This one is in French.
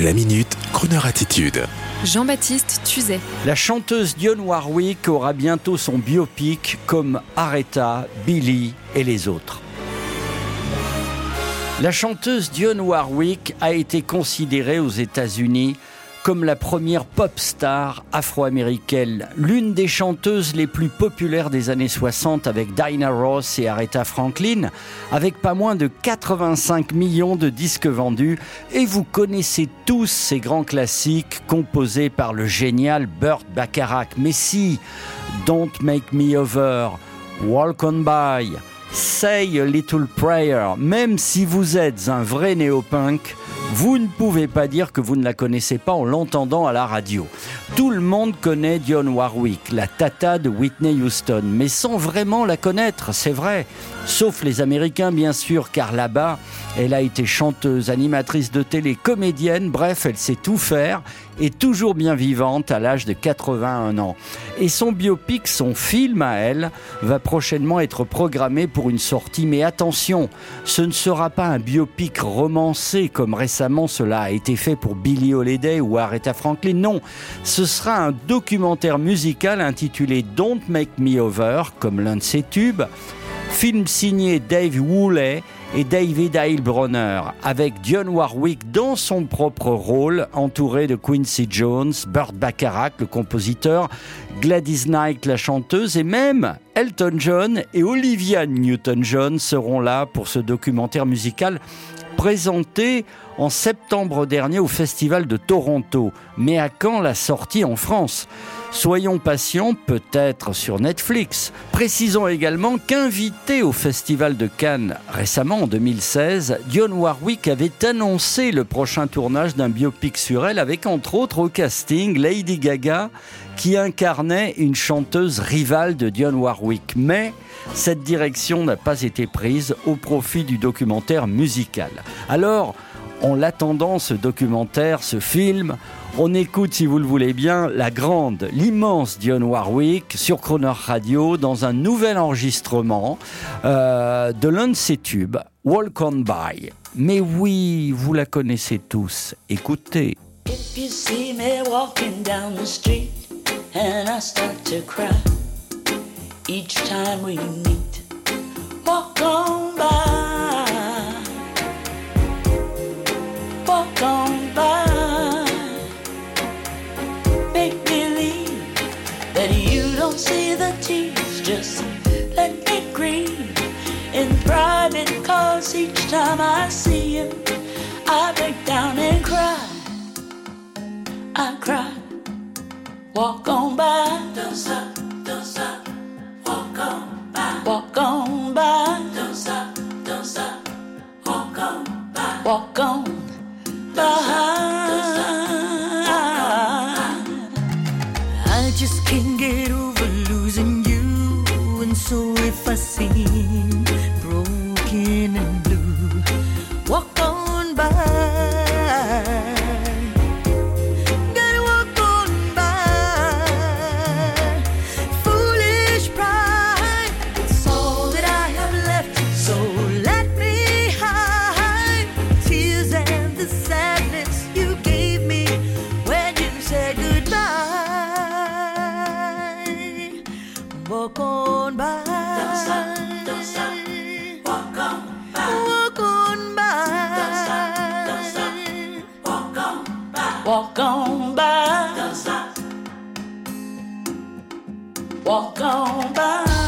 La minute, Kroneur attitude. Jean-Baptiste Tuzet. La chanteuse Dionne Warwick aura bientôt son biopic comme Aretha, Billy et les autres. La chanteuse Dionne Warwick a été considérée aux États-Unis comme la première pop star afro-américaine, l'une des chanteuses les plus populaires des années 60 avec Dinah Ross et Aretha Franklin, avec pas moins de 85 millions de disques vendus. Et vous connaissez tous ces grands classiques composés par le génial Burt Bacharach. Mais si, Don't Make Me Over, Walk On By, Say a Little Prayer, même si vous êtes un vrai néopunk, vous ne pouvez pas dire que vous ne la connaissez pas en l'entendant à la radio. Tout le monde connaît Dionne Warwick, la tata de Whitney Houston, mais sans vraiment la connaître, c'est vrai. Sauf les Américains, bien sûr, car là-bas, elle a été chanteuse, animatrice de télé, comédienne, bref, elle sait tout faire et toujours bien vivante à l'âge de 81 ans. Et son biopic, son film à elle, va prochainement être programmé pour une sortie. Mais attention, ce ne sera pas un biopic romancé comme récemment cela a été fait pour Billie Holiday ou Aretha Franklin. Non, ce sera un documentaire musical intitulé Don't Make Me Over, comme l'un de ses tubes. Film signé Dave Woolley et David Heilbronner, avec Dionne Warwick dans son propre rôle, entouré de Quincy Jones, Burt Bacharach, le compositeur, Gladys Knight, la chanteuse, et même Elton John et Olivia Newton-John seront là pour ce documentaire musical présenté en septembre dernier au Festival de Toronto. Mais à quand la sortie en France? Soyons patients, peut-être sur Netflix. Précisons également qu'invité au Festival de Cannes récemment en 2016, Dionne Warwick avait annoncé le prochain tournage d'un biopic sur elle avec entre autres au casting Lady Gaga qui incarnait une chanteuse rivale de Dionne Warwick. Mais cette direction n'a pas été prise au profit du documentaire musical. Alors, en l'attendant, ce documentaire, ce film, on écoute, si vous le voulez bien, la grande, l'immense Dionne Warwick sur Croner Radio dans un nouvel enregistrement euh, de l'un de ses tubes, Walk On By. Mais oui, vous la connaissez tous. Écoutez. If you see me walking down the street and I start to cry each time we meet, walk on by, walk on by, make believe that you don't see the tears, just let me grieve in private, cause each time I see you, I break down and cry. I cry. Walk on by. Don't stop, don't stop. Walk on by. Walk on by. Don't stop, don't stop. Walk on by. Walk on by. I just can't get over losing you. And so if I seem Walk on by.